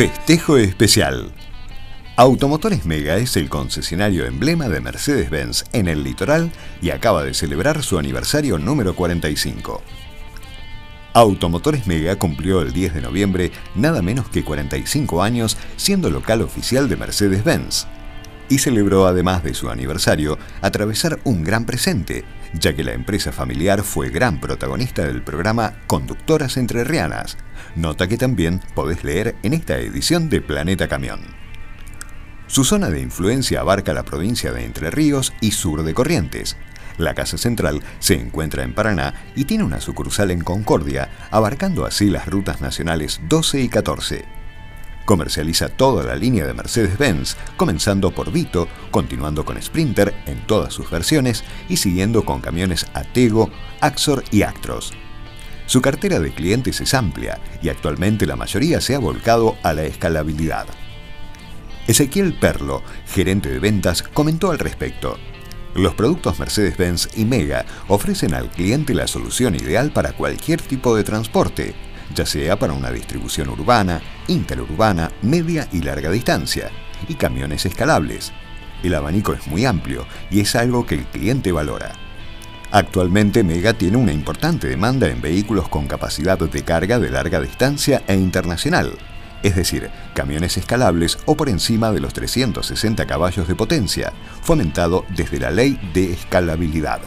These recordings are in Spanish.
Festejo especial. Automotores Mega es el concesionario emblema de Mercedes-Benz en el litoral y acaba de celebrar su aniversario número 45. Automotores Mega cumplió el 10 de noviembre nada menos que 45 años siendo local oficial de Mercedes-Benz y celebró además de su aniversario atravesar un gran presente, ya que la empresa familiar fue gran protagonista del programa Conductoras Entrerrianas, nota que también podés leer en esta edición de Planeta Camión. Su zona de influencia abarca la provincia de Entre Ríos y sur de Corrientes. La casa central se encuentra en Paraná y tiene una sucursal en Concordia, abarcando así las rutas nacionales 12 y 14. Comercializa toda la línea de Mercedes-Benz, comenzando por Vito, continuando con Sprinter en todas sus versiones y siguiendo con camiones Atego, Axor y Actros. Su cartera de clientes es amplia y actualmente la mayoría se ha volcado a la escalabilidad. Ezequiel Perlo, gerente de ventas, comentó al respecto. Los productos Mercedes-Benz y Mega ofrecen al cliente la solución ideal para cualquier tipo de transporte, ya sea para una distribución urbana, interurbana, media y larga distancia, y camiones escalables. El abanico es muy amplio y es algo que el cliente valora. Actualmente Mega tiene una importante demanda en vehículos con capacidad de carga de larga distancia e internacional, es decir, camiones escalables o por encima de los 360 caballos de potencia, fomentado desde la ley de escalabilidad.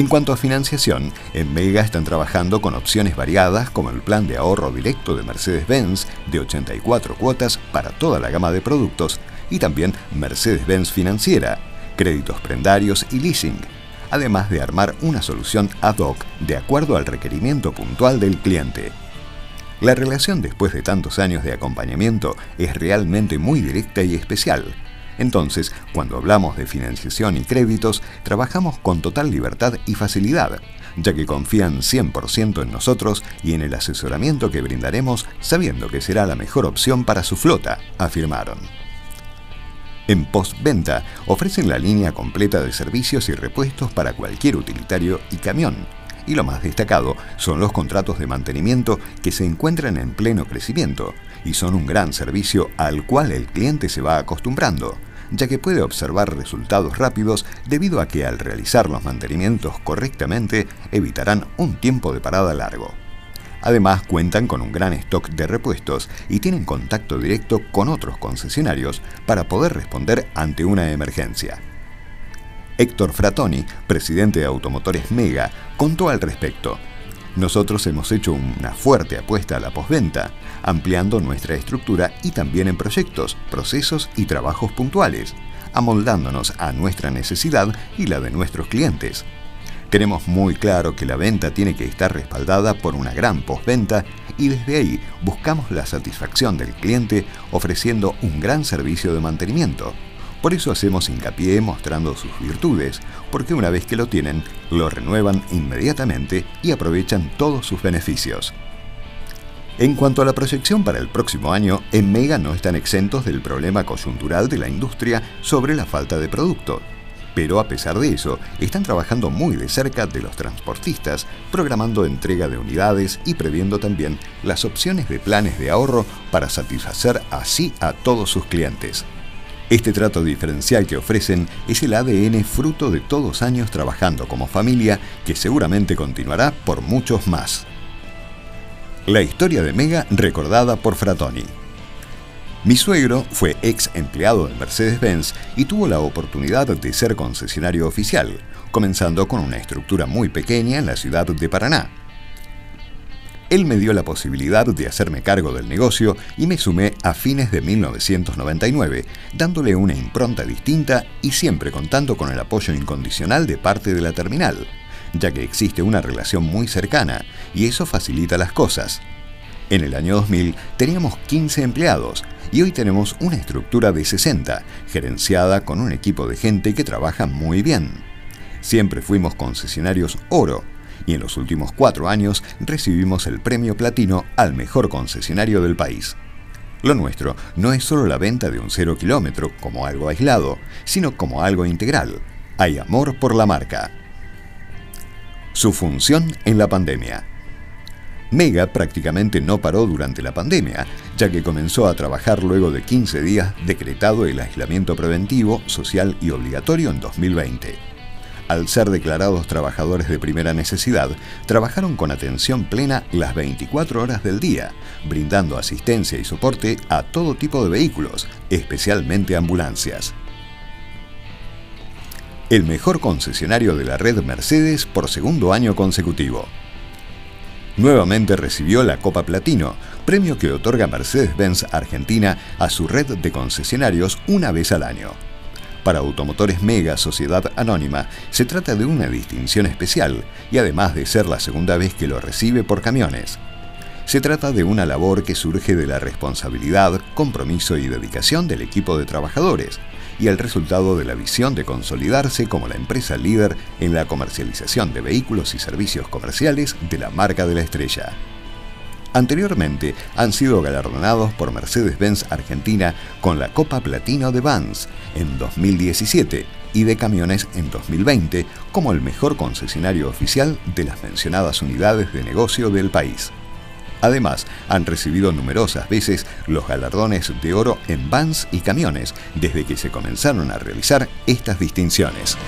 En cuanto a financiación, en Mega están trabajando con opciones variadas como el plan de ahorro directo de Mercedes-Benz de 84 cuotas para toda la gama de productos y también Mercedes-Benz Financiera, créditos prendarios y leasing, además de armar una solución ad hoc de acuerdo al requerimiento puntual del cliente. La relación después de tantos años de acompañamiento es realmente muy directa y especial entonces, cuando hablamos de financiación y créditos, trabajamos con total libertad y facilidad, ya que confían 100% en nosotros y en el asesoramiento que brindaremos sabiendo que será la mejor opción para su flota, afirmaron. En postventa ofrecen la línea completa de servicios y repuestos para cualquier utilitario y camión. Y lo más destacado son los contratos de mantenimiento que se encuentran en pleno crecimiento y son un gran servicio al cual el cliente se va acostumbrando ya que puede observar resultados rápidos debido a que al realizar los mantenimientos correctamente evitarán un tiempo de parada largo. Además cuentan con un gran stock de repuestos y tienen contacto directo con otros concesionarios para poder responder ante una emergencia. Héctor Fratoni, presidente de Automotores Mega, contó al respecto. Nosotros hemos hecho una fuerte apuesta a la postventa, ampliando nuestra estructura y también en proyectos, procesos y trabajos puntuales, amoldándonos a nuestra necesidad y la de nuestros clientes. Tenemos muy claro que la venta tiene que estar respaldada por una gran postventa y desde ahí buscamos la satisfacción del cliente ofreciendo un gran servicio de mantenimiento, por eso hacemos hincapié mostrando sus virtudes, porque una vez que lo tienen, lo renuevan inmediatamente y aprovechan todos sus beneficios. En cuanto a la proyección para el próximo año, en Mega no están exentos del problema coyuntural de la industria sobre la falta de producto. Pero a pesar de eso, están trabajando muy de cerca de los transportistas, programando entrega de unidades y previendo también las opciones de planes de ahorro para satisfacer así a todos sus clientes. Este trato diferencial que ofrecen es el ADN fruto de todos años trabajando como familia que seguramente continuará por muchos más. La historia de Mega recordada por Fratoni. Mi suegro fue ex empleado de Mercedes-Benz y tuvo la oportunidad de ser concesionario oficial, comenzando con una estructura muy pequeña en la ciudad de Paraná. Él me dio la posibilidad de hacerme cargo del negocio y me sumé a fines de 1999, dándole una impronta distinta y siempre contando con el apoyo incondicional de parte de la terminal, ya que existe una relación muy cercana y eso facilita las cosas. En el año 2000 teníamos 15 empleados y hoy tenemos una estructura de 60, gerenciada con un equipo de gente que trabaja muy bien. Siempre fuimos concesionarios oro, y en los últimos cuatro años recibimos el premio platino al mejor concesionario del país. Lo nuestro no es solo la venta de un cero kilómetro como algo aislado, sino como algo integral. Hay amor por la marca. Su función en la pandemia. Mega prácticamente no paró durante la pandemia, ya que comenzó a trabajar luego de 15 días decretado el aislamiento preventivo, social y obligatorio en 2020. Al ser declarados trabajadores de primera necesidad, trabajaron con atención plena las 24 horas del día, brindando asistencia y soporte a todo tipo de vehículos, especialmente ambulancias. El mejor concesionario de la red Mercedes por segundo año consecutivo. Nuevamente recibió la Copa Platino, premio que otorga Mercedes-Benz Argentina a su red de concesionarios una vez al año. Para Automotores Mega Sociedad Anónima se trata de una distinción especial y además de ser la segunda vez que lo recibe por camiones. Se trata de una labor que surge de la responsabilidad, compromiso y dedicación del equipo de trabajadores y el resultado de la visión de consolidarse como la empresa líder en la comercialización de vehículos y servicios comerciales de la marca de la estrella. Anteriormente han sido galardonados por Mercedes-Benz Argentina con la Copa Platino de Vans en 2017 y de camiones en 2020 como el mejor concesionario oficial de las mencionadas unidades de negocio del país. Además, han recibido numerosas veces los galardones de oro en vans y camiones desde que se comenzaron a realizar estas distinciones.